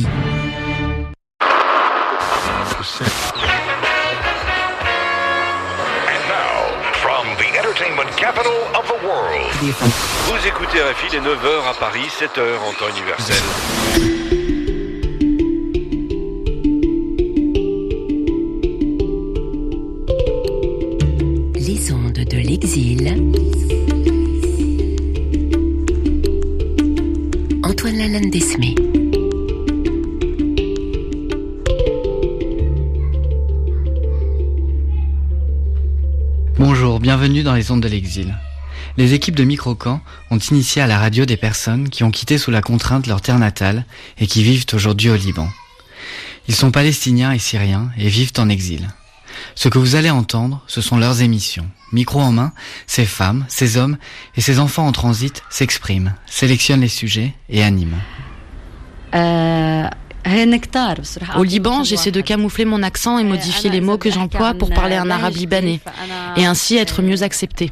RFI. Vous écoutez RFI, les 9h à Paris, 7h en temps universel. Les ondes de l'exil. Bienvenue dans les ondes de l'exil. Les équipes de Microcamp ont initié à la radio des personnes qui ont quitté sous la contrainte leur terre natale et qui vivent aujourd'hui au Liban. Ils sont palestiniens et syriens et vivent en exil. Ce que vous allez entendre, ce sont leurs émissions. Micro en main, ces femmes, ces hommes et ces enfants en transit s'expriment, sélectionnent les sujets et animent. Au Liban, j'essaie de camoufler mon accent et modifier les mots que j'emploie pour parler un arabe libanais et ainsi être mieux accepté.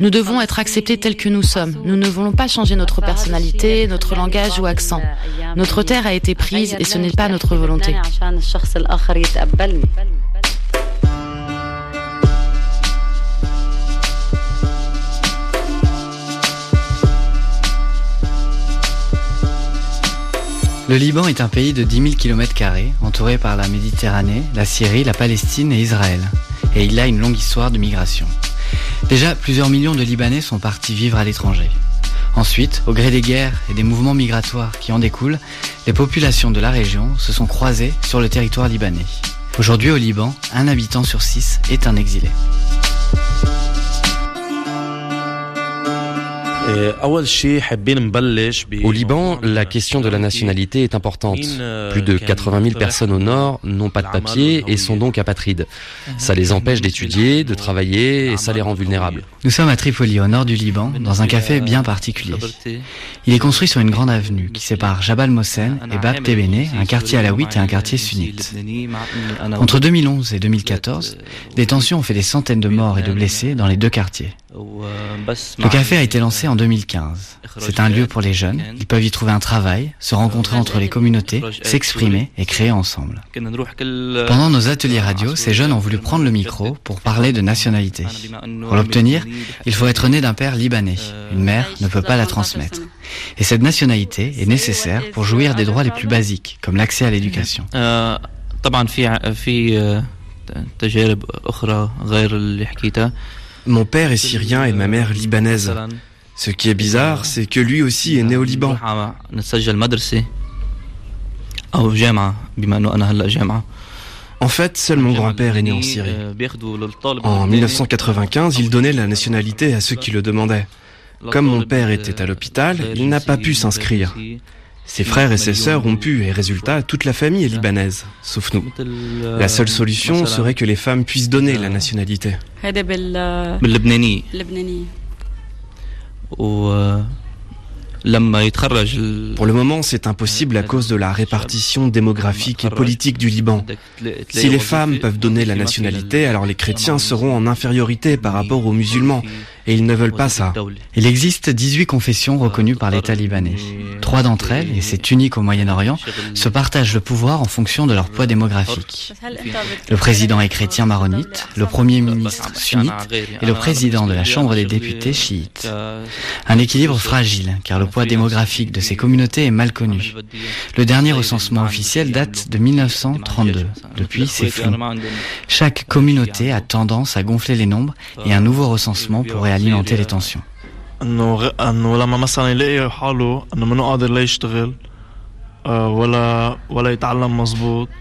Nous devons être acceptés tels que nous sommes. Nous ne voulons pas changer notre personnalité, notre langage ou accent. Notre terre a été prise et ce n'est pas notre volonté. Le Liban est un pays de 10 000 km, entouré par la Méditerranée, la Syrie, la Palestine et Israël. Et il a une longue histoire de migration. Déjà, plusieurs millions de Libanais sont partis vivre à l'étranger. Ensuite, au gré des guerres et des mouvements migratoires qui en découlent, les populations de la région se sont croisées sur le territoire libanais. Aujourd'hui au Liban, un habitant sur six est un exilé. Au Liban, la question de la nationalité est importante. Plus de 80 000 personnes au nord n'ont pas de papier et sont donc apatrides. Ça les empêche d'étudier, de travailler et ça les rend vulnérables. Nous sommes à Tripoli, au nord du Liban, dans un café bien particulier. Il est construit sur une grande avenue qui sépare Jabal Mossen et Bab Tebene, un quartier alawite et un quartier sunnite. Entre 2011 et 2014, des tensions ont fait des centaines de morts et de blessés dans les deux quartiers. Le café a été lancé en 2015. C'est un lieu pour les jeunes. Ils peuvent y trouver un travail, se rencontrer entre les communautés, s'exprimer et créer ensemble. Pendant nos ateliers radio, ces jeunes ont voulu prendre le micro pour parler de nationalité. Pour l'obtenir, il faut être né d'un père libanais. Une mère ne peut pas la transmettre. Et cette nationalité est nécessaire pour jouir des droits les plus basiques, comme l'accès à l'éducation. Mon père est syrien et ma mère libanaise. Ce qui est bizarre, c'est que lui aussi est né au Liban. En fait, seul mon grand-père est né en Syrie. En 1995, il donnait la nationalité à ceux qui le demandaient. Comme mon père était à l'hôpital, il n'a pas pu s'inscrire. Ses frères et ses sœurs ont pu, et résultat, toute la famille est libanaise, sauf nous. La seule solution serait que les femmes puissent donner la nationalité. Pour le moment, c'est impossible à cause de la répartition démographique et politique du Liban. Si les femmes peuvent donner la nationalité, alors les chrétiens seront en infériorité par rapport aux musulmans. Et ils ne veulent pas ça. Il existe 18 confessions reconnues par l'État libanais. Trois d'entre elles, et c'est unique au Moyen-Orient, se partagent le pouvoir en fonction de leur poids démographique. Le président est chrétien maronite, le premier ministre sunnite et le président de la Chambre des députés chiite. Un équilibre fragile, car le poids démographique de ces communautés est mal connu. Le dernier recensement officiel date de 1932. Depuis, c'est flou. Chaque communauté a tendance à gonfler les nombres et un nouveau recensement pourrait alimenter les tensions.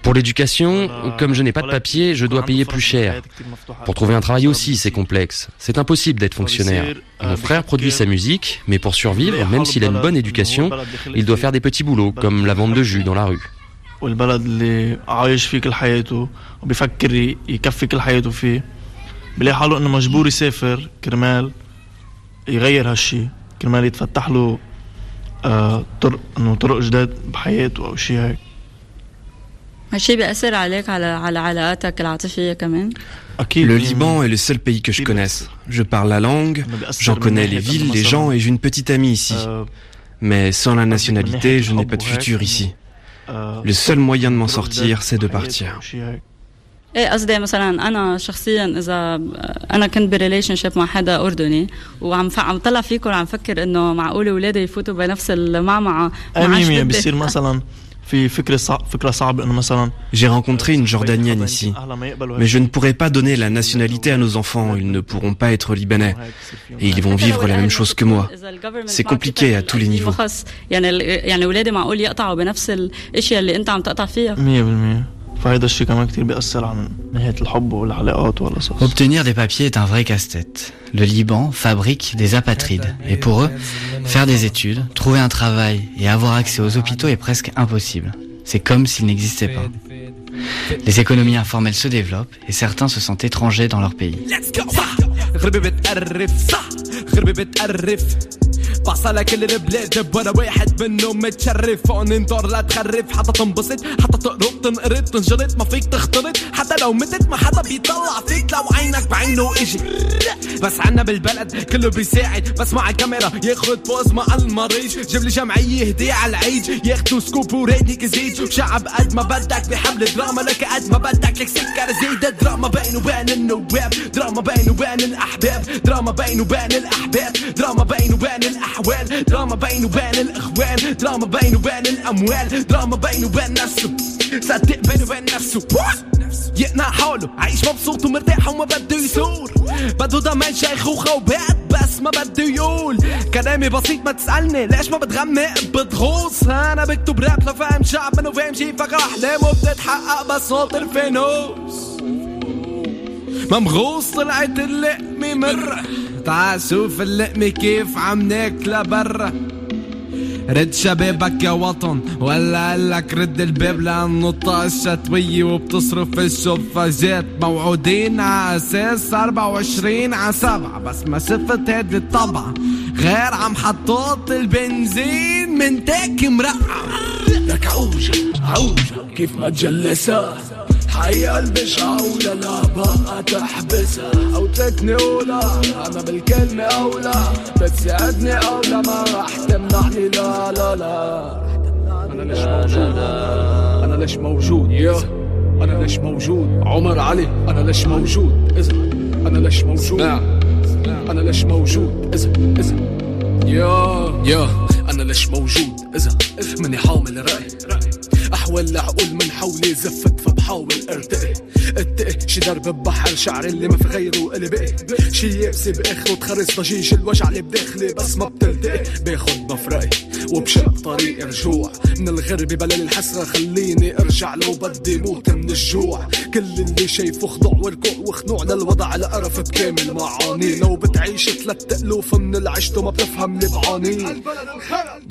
Pour l'éducation, comme je n'ai pas de papier, je dois payer plus cher. Pour trouver un travail aussi, c'est complexe. C'est impossible d'être fonctionnaire. Mon frère produit sa musique, mais pour survivre, même s'il a une bonne éducation, il doit faire des petits boulots, comme la vente de jus dans la rue. بلاقي حاله انه مجبور يسافر كرمال يغير هالشي كرمال يتفتح له آه طرق انه طرق جداد بحياته او شيء هيك هالشي بيأثر عليك على على علاقاتك العاطفية كمان Le Liban est le seul pays que je connaisse. Je parle la langue, j'en connais les villes, les gens et j'ai une petite amie ici. Mais sans la nationalité, je n'ai pas de futur ici. Le seul moyen de m'en sortir, c'est de partir. ايه قصدي مثلا انا شخصيا اذا انا كنت بريليشن شيب مع حدا اردني وعم عم طلع فيكم وعم فكر انه معقول اولادي يفوتوا بنفس المعمعه ما بيصير مثلا J'ai rencontré une Jordanienne ici, mais je ne pourrai pas donner la nationalité à nos enfants, ils ne pourront pas être libanais, et ils vont vivre la même chose que moi. C'est compliqué à tous les niveaux. Obtenir des papiers est un vrai casse-tête. Le Liban fabrique des apatrides. Et pour eux, faire des études, trouver un travail et avoir accès aux hôpitaux est presque impossible. C'est comme s'ils n'existaient pas. Les économies informelles se développent et certains se sentent étrangers dans leur pays. باص على كل البلاد وأنا واحد منهم متشرف. فوق ننظر لا تخرف. حتى تنبسط. حتى تقرب تنقرض تنجلط. ما فيك تختلط. حتى لو متت ما حدا بيطلع فيك. لو عينك بعينه أجي بس عنا بالبلد كله بيساعد. بس مع الكاميرا ياخد بوز مع المريج جيب لي جمعية هدية على العيد. ياخدوا سكوب وريتنيك يزيد شعب قد ما بدك بحبل دراما لك قد ما بدك لك سكر زيد دراما بين وبين النواب. دراما بين وبين الأحباب. دراما بين وبين الأحباب. دراما بين وبين الأحوال. دراما بين وبين الإخوان. دراما بين وبين الأموال. دراما بين وبين نفسه صدق بين وبين نفسه. يقنع حوله عايش مبسوط ومرتاح وما بده يثور. بده ضمان شيخوخة وبعد بس ما بده يقول. كلامي بسيط ما تسألني ليش ما بتغمق؟ بتغوص. أنا بكتب راب لفهم شعب منه فاهم شي فكر احلامه بتتحقق بس صوت ما مغوص طلعت اللقمة مرة. تعال شوف اللقمة كيف عم ناكلها برا. رد شبابك يا وطن ولا قالك رد الباب لأنه الطاقة الشتوية وبتصرف الشفاجات موعودين على أساس 24 على 7 بس ما شفت هيدي الطبعة غير عم حطوط البنزين من تاك مرقع لك عوجة عوجة كيف ما تجلسها. حقيقة البشعة ولا بقى تحبسها أو تتني أولى أنا بالكلمة أولى. بتساعدني أولى ما راح تمنعني. لا لا لا. أنا ليش موجود؟ أنا ليش موجود؟ أنا ليش موجود؟ عمر علي. أنا ليش موجود؟ إذا أنا ليش موجود؟ أنا ليش موجود؟ إذا إذا يا. يا. أنا ليش موجود؟ إذا مني حامل رأي. أحوال العقول من حولي زفت فكر فبحاول ارتقي اتقي شي درب ببحر شعر اللي ما في غيره اللي بقي شي يابسي باخره تخرس ضجيج الوجع اللي بداخلي بس ما بتلتقي باخد مفرقي وبشق طريق رجوع من الغربة بلل الحسرة خليني ارجع لو بدي موت من الجوع. كل اللي شايفه خضوع وركوع وخنوع للوضع القرف بكامل معاني. لو بتعيش ثلاث الوف من العشت وما بتفهم اللي بعاني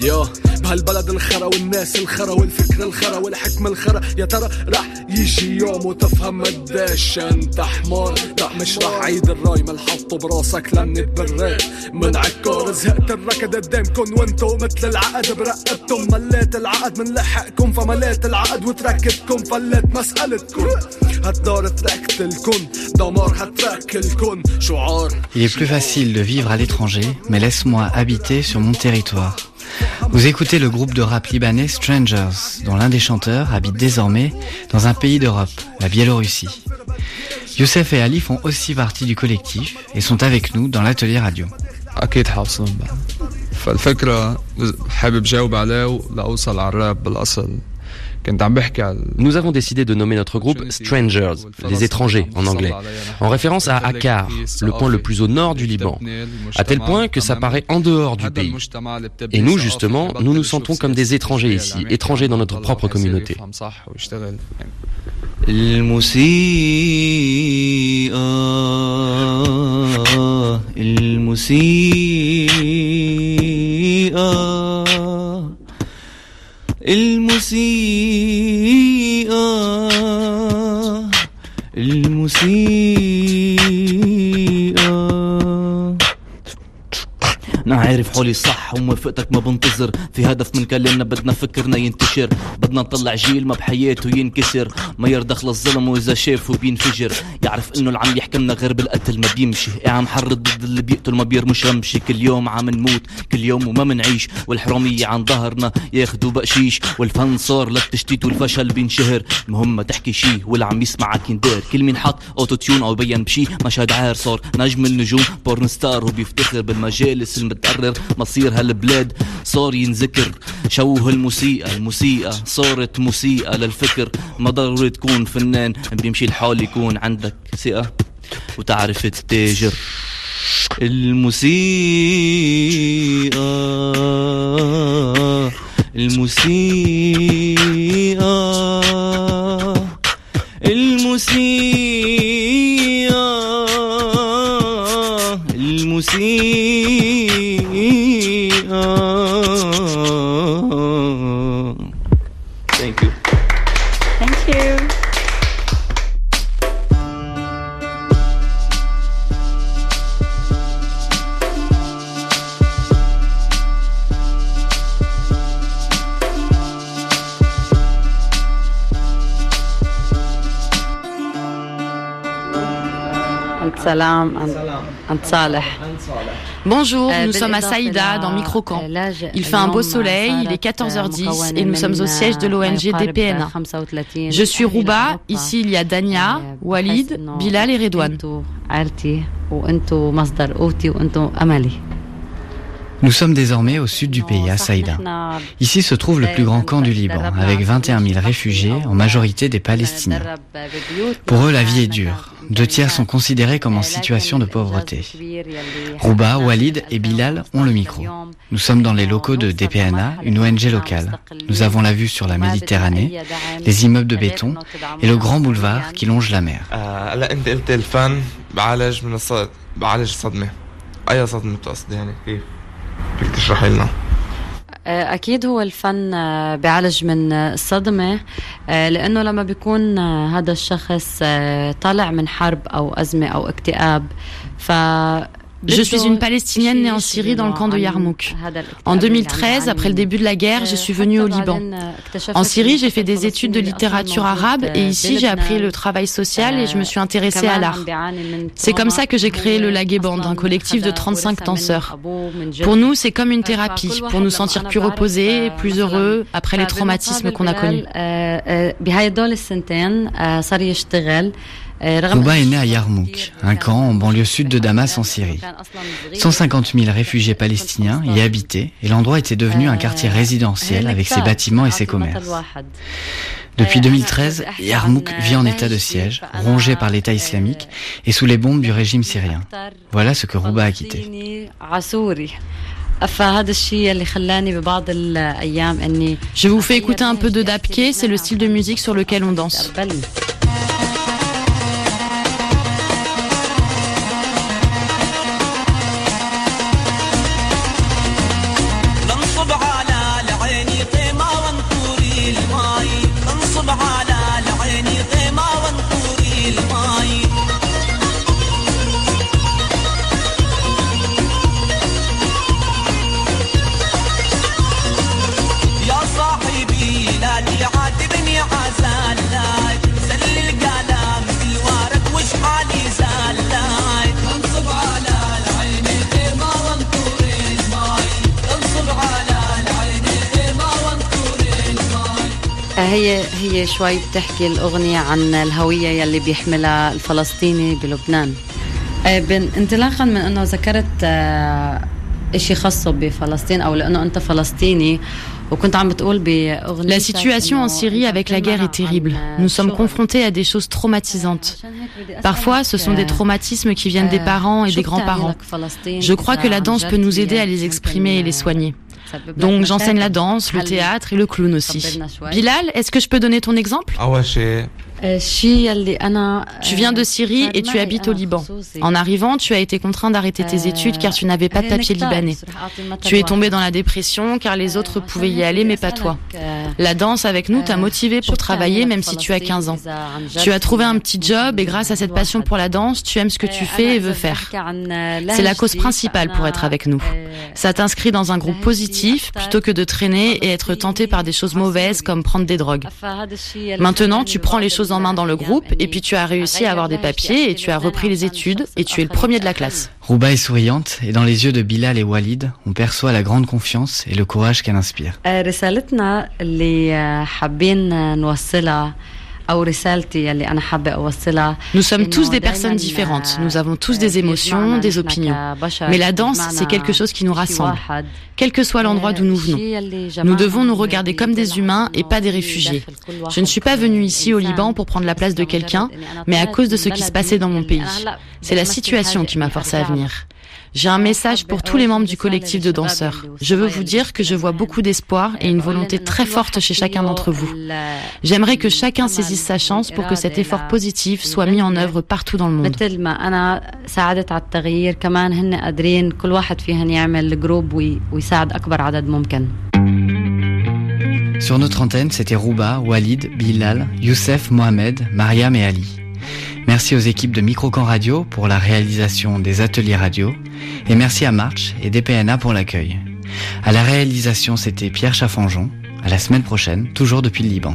يا بهالبلد الخرا والناس الخرا والفكر الخرا والحكم الخرا. يا ترى رح يجي يوم وتفهم قديش انت حمار. لا مش رح عيد الراي ما حطه براسك لاني تبريت من عكار زهقت الركض قدامكن وانتو مثل العقد برقبتم. مليت العقد من لحقكم فمليت العقد وتركتكم فليت مسألتكم. هالدار تركت الكن دمار هترك الكن شعار. Il est plus facile de vivre à l'étranger, mais laisse-moi habiter sur mon territoire. Vous écoutez le groupe de rap libanais Strangers, dont l'un des chanteurs habite désormais dans un pays d'Europe, la Biélorussie. Youssef et Ali font aussi partie du collectif et sont avec nous dans l'atelier radio. Nous avons décidé de nommer notre groupe Strangers, les étrangers en anglais, en référence à Akkar, le point le plus au nord du Liban, à tel point que ça paraît en dehors du pays. Et nous, justement, nous nous sentons comme des étrangers ici, étrangers dans notre propre communauté. الموسيقى الموسيقى أنا عارف حولي صح وموافقتك ما بنتظر. في هدف من كلامنا بدنا فكرنا ينتشر. بدنا نطلع جيل ما بحياته ينكسر ما يرضخ للظلم وإذا شافه بينفجر. يعرف إنه العم يحكمنا غير بالقتل ما بيمشي. إيه عم حرض ضد اللي بيقتل ما بيرمش رمشي كل يوم عم نموت كل يوم وما منعيش. والحرامية عن ظهرنا ياخدوا بقشيش. والفن صار للتشتيت والفشل بينشهر. المهم ما تحكي شي واللي عم يسمعك يندار كل مين حط أوتو تيون أو يبين بشي. مشهد عار صار نجم النجوم. بورن ستار وبيفتخر بالمجالس المتقرر مصير هالبلاد صار ينذكر. شوه الموسيقى الموسيقى صارت موسيقى للفكر. ما ضروري تكون فنان بيمشي الحال يكون عندك ثقة وتعرف التاجر الموسيقى الموسيقى الموسيقى الموسيقى Bonjour, nous sommes à Saïda, dans Microcamp. Il fait un beau soleil, il est 14h10 et nous sommes au siège de l'ONG DPNA. Je suis Rouba, ici il y a Dania, Walid, Bilal et Redouane. Nous sommes désormais au sud du pays, à Saïda. Ici se trouve le plus grand camp du Liban, avec 21 000 réfugiés, en majorité des Palestiniens. Pour eux, la vie est dure. Deux tiers sont considérés comme en situation de pauvreté. Rouba, Walid et Bilal ont le micro. Nous sommes dans les locaux de DPNA, une ONG locale. Nous avons la vue sur la Méditerranée, les immeubles de béton et le grand boulevard qui longe la mer. آه، أكيد هو الفن آه، بيعالج من آه، الصدمة لأنه لما بيكون هذا الشخص طالع من حرب أو أزمة أو اكتئاب ف Je suis une Palestinienne née en Syrie dans le camp de Yarmouk. En 2013, après le début de la guerre, je suis venue au Liban. En Syrie, j'ai fait des études de littérature arabe et ici, j'ai appris le travail social et je me suis intéressée à l'art. C'est comme ça que j'ai créé le Lagué Band, un collectif de 35 danseurs. Pour nous, c'est comme une thérapie, pour nous sentir plus reposés, plus heureux après les traumatismes qu'on a connus. Rouba est né à Yarmouk, un camp en banlieue sud de Damas en Syrie. 150 000 réfugiés palestiniens y habitaient et l'endroit était devenu un quartier résidentiel avec ses bâtiments et ses commerces. Depuis 2013, Yarmouk vit en état de siège, rongé par l'État islamique et sous les bombes du régime syrien. Voilà ce que Rouba a quitté. Je vous fais écouter un peu de Dabke, c'est le style de musique sur lequel on danse. هي هي شوي بتحكي الأغنية عن الهوية يلي بيحملها الفلسطيني بلبنان انطلاقا من أنه ذكرت إشي خاصه بفلسطين أو لأنه أنت فلسطيني La situation en Syrie avec la guerre est terrible. Nous sommes confrontés à des choses traumatisantes. Parfois, ce sont des traumatismes qui viennent des parents et des grands-parents. Je crois que la danse peut nous aider à les exprimer et les soigner. Donc j'enseigne la danse, le théâtre et le clown aussi. Bilal, est-ce que je peux donner ton exemple? Tu viens de Syrie et tu habites au Liban. En arrivant, tu as été contraint d'arrêter tes études car tu n'avais pas de papier libanais. Tu es tombé dans la dépression car les autres pouvaient y aller mais pas toi. La danse avec nous t'a motivé pour travailler même si tu as 15 ans. Tu as trouvé un petit job et grâce à cette passion pour la danse, tu aimes ce que tu fais et veux faire. C'est la cause principale pour être avec nous. Ça t'inscrit dans un groupe positif plutôt que de traîner et être tenté par des choses mauvaises comme prendre des drogues. Maintenant, tu prends les choses en main dans le groupe et puis tu as réussi à avoir des papiers et tu as repris les études et tu es le premier de la classe. Rouba est souriante et dans les yeux de Bilal et Walid, on perçoit la grande confiance et le courage qu'elle inspire. Nous sommes tous des personnes différentes. Nous avons tous des émotions, des opinions. Mais la danse, c'est quelque chose qui nous rassemble. Quel que soit l'endroit d'où nous venons. Nous devons nous regarder comme des humains et pas des réfugiés. Je ne suis pas venue ici au Liban pour prendre la place de quelqu'un, mais à cause de ce qui se passait dans mon pays. C'est la situation qui m'a forcé à venir. J'ai un message pour tous les membres du collectif de danseurs. Je veux vous dire que je vois beaucoup d'espoir et une volonté très forte chez chacun d'entre vous. J'aimerais que chacun saisisse sa chance pour que cet effort positif soit mis en œuvre partout dans le monde. Sur notre antenne, c'était Rouba, Walid, Bilal, Youssef, Mohamed, Mariam et Ali. Merci aux équipes de Microcan Radio pour la réalisation des ateliers radio et merci à March et DPNA pour l'accueil. À la réalisation, c'était Pierre Chaffanjon. À la semaine prochaine, toujours depuis le Liban.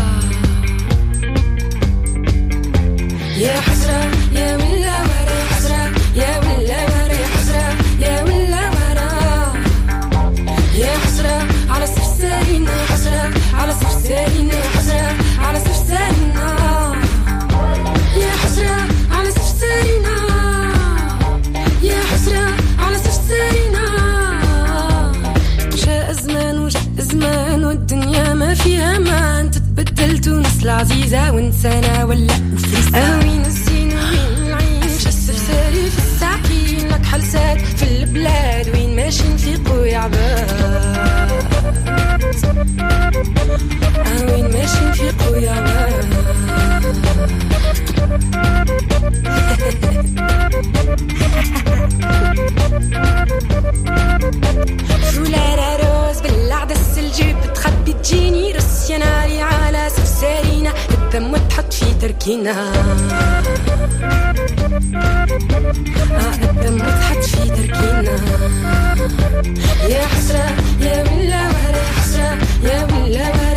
يعبان عاوين ماشي نفيقو يعبان فولار عروس بالعدس الجيب تركينا. قعدت ما تحط في تركينا. يا حسرة يا من لا يا حسرة يا من لا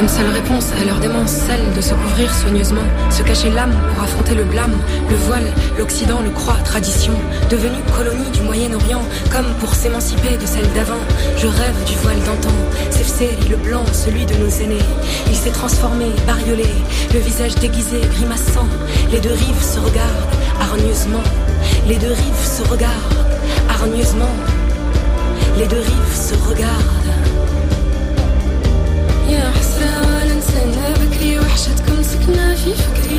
Comme seule réponse à leur démence, celle de se couvrir soigneusement, se cacher l'âme pour affronter le blâme, le voile, l'Occident le croit tradition, devenue colonie du Moyen-Orient, comme pour s'émanciper de celle d'avant. Je rêve du voile d'antan, Sefseri le blanc, celui de nos aînés. Il s'est transformé, bariolé, le visage déguisé, grimaçant. Les deux rives se regardent hargneusement, les deux rives se regardent hargneusement, les deux rives se regardent. يا حسرة ولا نسينا بكري وحشتكم سكنة في فكري.